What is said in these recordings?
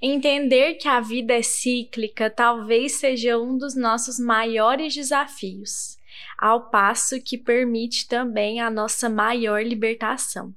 Entender que a vida é cíclica talvez seja um dos nossos maiores desafios, ao passo que permite também a nossa maior libertação.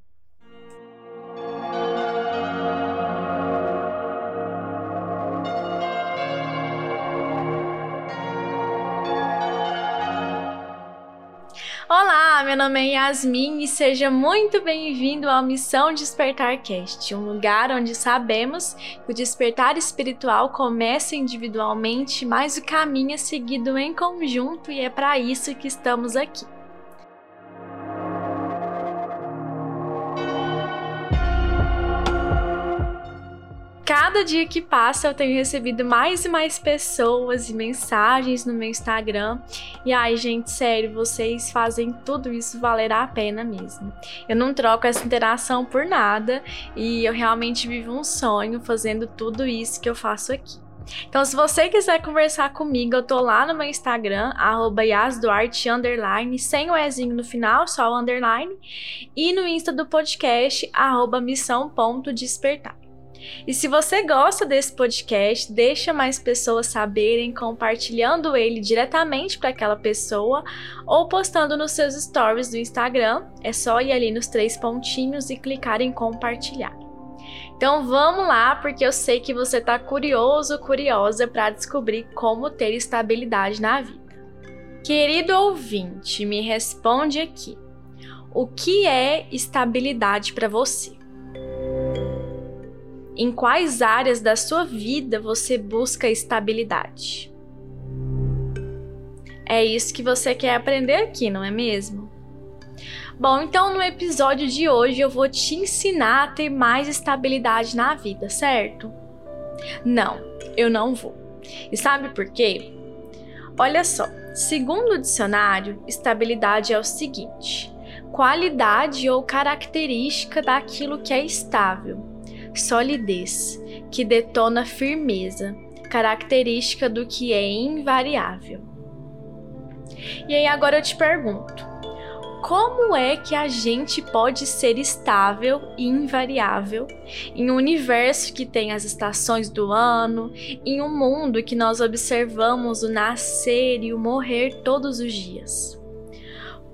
Olá, meu nome é Yasmin e seja muito bem-vindo ao Missão Despertar Cast, um lugar onde sabemos que o despertar espiritual começa individualmente, mas o caminho é seguido em conjunto e é para isso que estamos aqui. Cada dia que passa eu tenho recebido mais e mais pessoas e mensagens no meu Instagram. E ai, gente, sério, vocês fazem tudo isso valer a pena mesmo. Eu não troco essa interação por nada e eu realmente vivo um sonho fazendo tudo isso que eu faço aqui. Então, se você quiser conversar comigo, eu tô lá no meu Instagram, yasduarte, underline, sem o Ezinho no final, só o underline, e no Insta do podcast, arroba missão.despertar. E se você gosta desse podcast, deixa mais pessoas saberem compartilhando ele diretamente para aquela pessoa ou postando nos seus stories do Instagram. É só ir ali nos três pontinhos e clicar em compartilhar. Então vamos lá, porque eu sei que você está curioso, curiosa para descobrir como ter estabilidade na vida. Querido ouvinte, me responde aqui. O que é estabilidade para você? Em quais áreas da sua vida você busca estabilidade? É isso que você quer aprender aqui, não é mesmo? Bom, então no episódio de hoje eu vou te ensinar a ter mais estabilidade na vida, certo? Não, eu não vou. E sabe por quê? Olha só, segundo o dicionário, estabilidade é o seguinte: qualidade ou característica daquilo que é estável, solidez, que detona firmeza, característica do que é invariável. E aí agora eu te pergunto: como é que a gente pode ser estável e invariável em um universo que tem as estações do ano, em um mundo que nós observamos o nascer e o morrer todos os dias?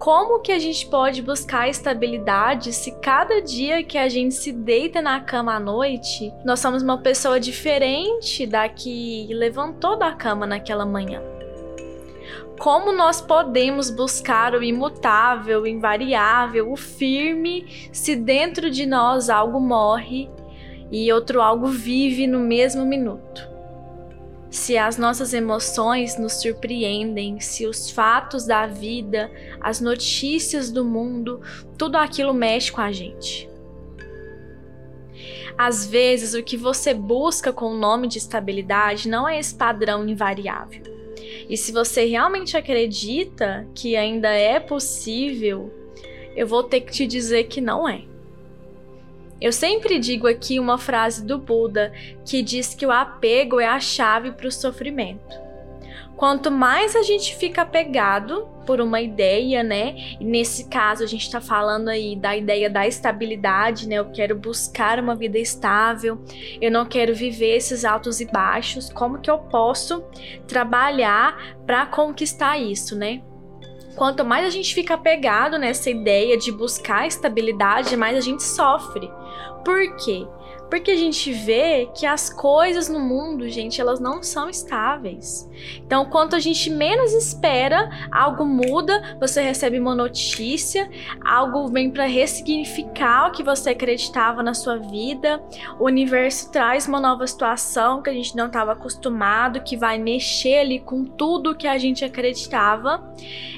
Como que a gente pode buscar estabilidade se cada dia que a gente se deita na cama à noite, nós somos uma pessoa diferente da que levantou da cama naquela manhã? Como nós podemos buscar o imutável, o invariável, o firme, se dentro de nós algo morre e outro algo vive no mesmo minuto? Se as nossas emoções nos surpreendem, se os fatos da vida, as notícias do mundo, tudo aquilo mexe com a gente. Às vezes, o que você busca com o nome de estabilidade não é esse padrão invariável. E se você realmente acredita que ainda é possível, eu vou ter que te dizer que não é. Eu sempre digo aqui uma frase do Buda que diz que o apego é a chave para o sofrimento. Quanto mais a gente fica apegado por uma ideia, né? E nesse caso a gente está falando aí da ideia da estabilidade, né? Eu quero buscar uma vida estável, eu não quero viver esses altos e baixos. Como que eu posso trabalhar para conquistar isso, né? Quanto mais a gente fica apegado nessa ideia de buscar estabilidade, mais a gente sofre. Por quê? Porque a gente vê que as coisas no mundo, gente, elas não são estáveis. Então, quanto a gente menos espera, algo muda, você recebe uma notícia, algo vem para ressignificar o que você acreditava na sua vida, o universo traz uma nova situação que a gente não estava acostumado, que vai mexer ali com tudo que a gente acreditava.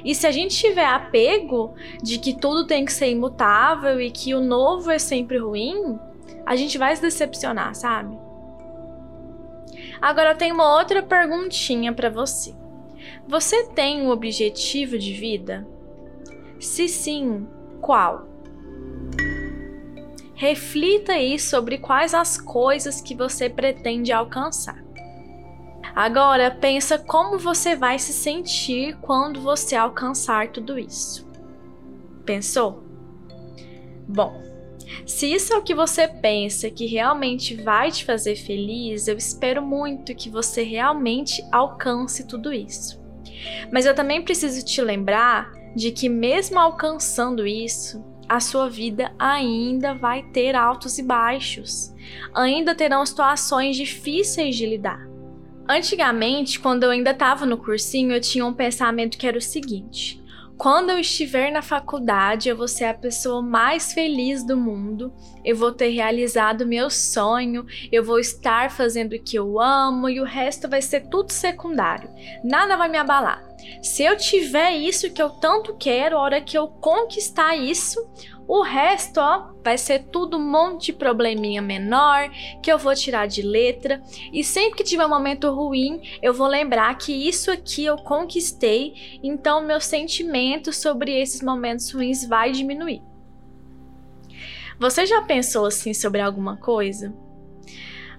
E se a gente tiver apego de que tudo tem que ser imutável e que o novo é sempre ruim, a gente vai se decepcionar, sabe? Agora eu tenho uma outra perguntinha para você. Você tem um objetivo de vida? Se sim, qual? Reflita aí sobre quais as coisas que você pretende alcançar. Agora pensa como você vai se sentir quando você alcançar tudo isso. Pensou? Bom, Se isso é o que você pensa que realmente vai te fazer feliz, eu espero muito que você realmente alcance tudo isso. Mas eu também preciso te lembrar de que, mesmo alcançando isso, a sua vida ainda vai ter altos e baixos, ainda terão situações difíceis de lidar. Antigamente, quando eu ainda estava no cursinho, eu tinha um pensamento que era o seguinte: quando eu estiver na faculdade, eu vou ser a pessoa mais feliz do mundo, eu vou ter realizado meu sonho, eu vou estar fazendo o que eu amo e o resto vai ser tudo secundário. Nada vai me abalar. Se eu tiver isso que eu tanto quero, a hora que eu conquistar isso, o resto, ó, vai ser tudo um monte de probleminha menor que eu vou tirar de letra. E sempre que tiver um momento ruim, eu vou lembrar que isso aqui eu conquistei, então meu sentimento sobre esses momentos ruins vai diminuir. Você já pensou assim sobre alguma coisa?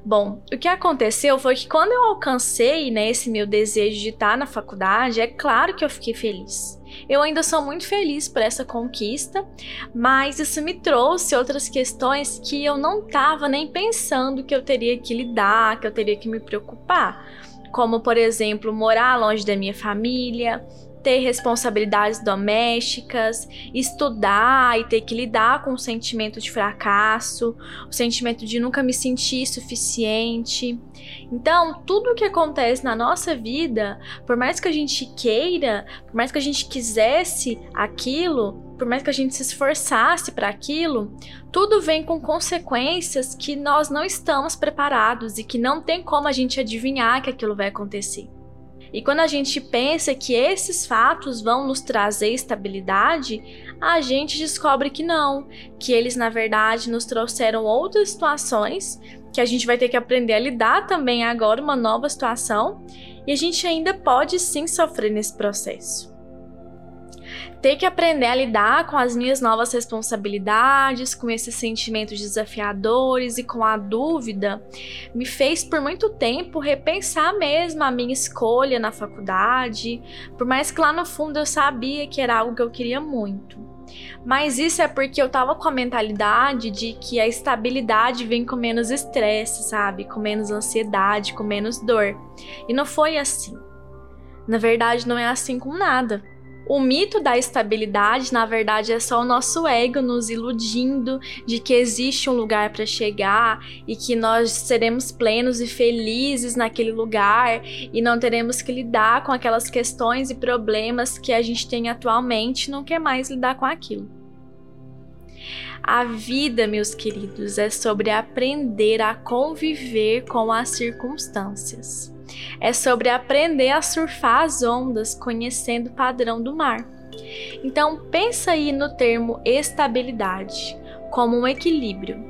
Bom, o que aconteceu foi que quando eu alcancei né, esse meu desejo de estar na faculdade, é claro que eu fiquei feliz. Eu ainda sou muito feliz por essa conquista, mas isso me trouxe outras questões que eu não estava nem pensando que eu teria que lidar, que eu teria que me preocupar. Como, por exemplo, morar longe da minha família, ter responsabilidades domésticas, estudar e ter que lidar com o sentimento de fracasso, o sentimento de nunca me sentir suficiente. Então, tudo o que acontece na nossa vida, por mais que a gente queira, por mais que a gente quisesse aquilo, por mais que a gente se esforçasse para aquilo, tudo vem com consequências que nós não estamos preparados e que não tem como a gente adivinhar que aquilo vai acontecer. E quando a gente pensa que esses fatos vão nos trazer estabilidade, a gente descobre que não, que eles na verdade nos trouxeram outras situações que a gente vai ter que aprender a lidar também agora, uma nova situação, e a gente ainda pode sim sofrer nesse processo ter que aprender a lidar com as minhas novas responsabilidades, com esses sentimentos desafiadores e com a dúvida, me fez por muito tempo repensar mesmo a minha escolha na faculdade, por mais que lá no fundo eu sabia que era algo que eu queria muito. Mas isso é porque eu tava com a mentalidade de que a estabilidade vem com menos estresse, sabe? Com menos ansiedade, com menos dor. E não foi assim. Na verdade, não é assim com nada. O mito da estabilidade, na verdade, é só o nosso ego nos iludindo de que existe um lugar para chegar e que nós seremos plenos e felizes naquele lugar e não teremos que lidar com aquelas questões e problemas que a gente tem atualmente, não quer mais lidar com aquilo. A vida, meus queridos, é sobre aprender a conviver com as circunstâncias é sobre aprender a surfar as ondas conhecendo o padrão do mar. Então pensa aí no termo estabilidade como um equilíbrio,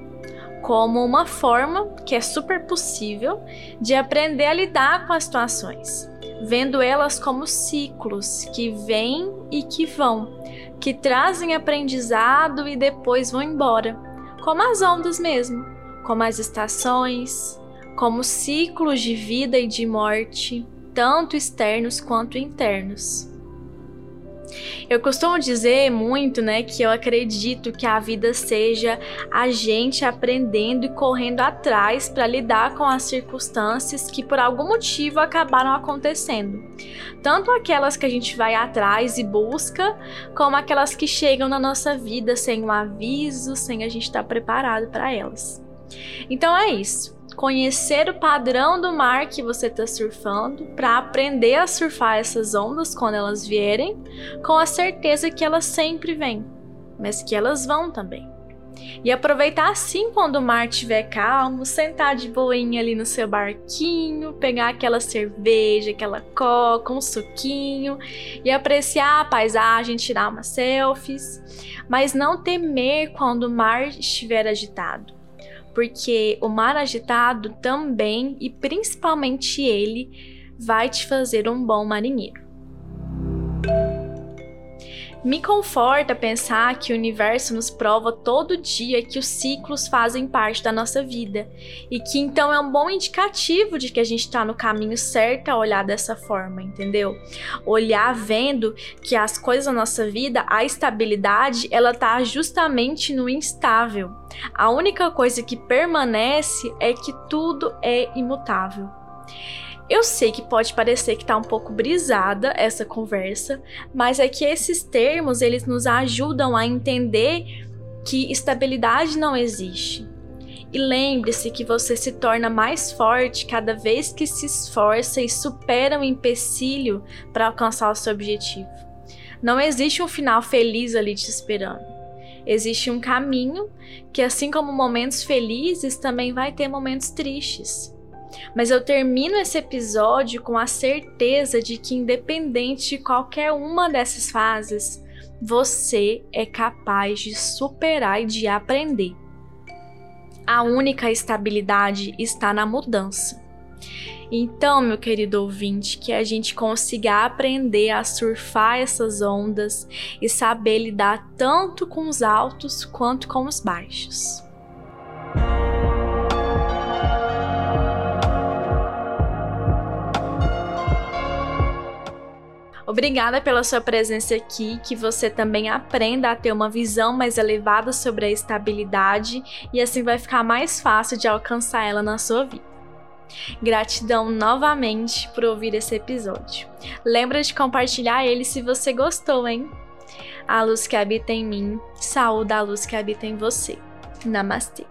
como uma forma que é super possível de aprender a lidar com as situações, vendo elas como ciclos que vêm e que vão, que trazem aprendizado e depois vão embora, como as ondas mesmo, como as estações, como ciclos de vida e de morte, tanto externos quanto internos. Eu costumo dizer muito, né, que eu acredito que a vida seja a gente aprendendo e correndo atrás para lidar com as circunstâncias que por algum motivo acabaram acontecendo. Tanto aquelas que a gente vai atrás e busca, como aquelas que chegam na nossa vida sem um aviso, sem a gente estar tá preparado para elas. Então é isso conhecer o padrão do mar que você está surfando, para aprender a surfar essas ondas quando elas vierem, com a certeza que elas sempre vêm, mas que elas vão também. E aproveitar assim quando o mar estiver calmo, sentar de boinha ali no seu barquinho, pegar aquela cerveja, aquela coca, um suquinho e apreciar a paisagem, tirar umas selfies, mas não temer quando o mar estiver agitado porque o mar agitado também e principalmente ele vai te fazer um bom marinheiro. Me conforta pensar que o universo nos prova todo dia que os ciclos fazem parte da nossa vida e que então é um bom indicativo de que a gente está no caminho certo a olhar dessa forma, entendeu? Olhar vendo que as coisas da nossa vida, a estabilidade, ela tá justamente no instável. A única coisa que permanece é que tudo é imutável. Eu sei que pode parecer que tá um pouco brisada essa conversa, mas é que esses termos eles nos ajudam a entender que estabilidade não existe. E lembre-se que você se torna mais forte cada vez que se esforça e supera um empecilho para alcançar o seu objetivo. Não existe um final feliz ali te esperando. Existe um caminho que, assim como momentos felizes, também vai ter momentos tristes. Mas eu termino esse episódio com a certeza de que, independente de qualquer uma dessas fases, você é capaz de superar e de aprender. A única estabilidade está na mudança. Então, meu querido ouvinte, que a gente consiga aprender a surfar essas ondas e saber lidar tanto com os altos quanto com os baixos. Obrigada pela sua presença aqui, que você também aprenda a ter uma visão mais elevada sobre a estabilidade e assim vai ficar mais fácil de alcançar ela na sua vida. Gratidão novamente por ouvir esse episódio. Lembra de compartilhar ele se você gostou, hein? A luz que habita em mim, saúde a luz que habita em você. Namastê.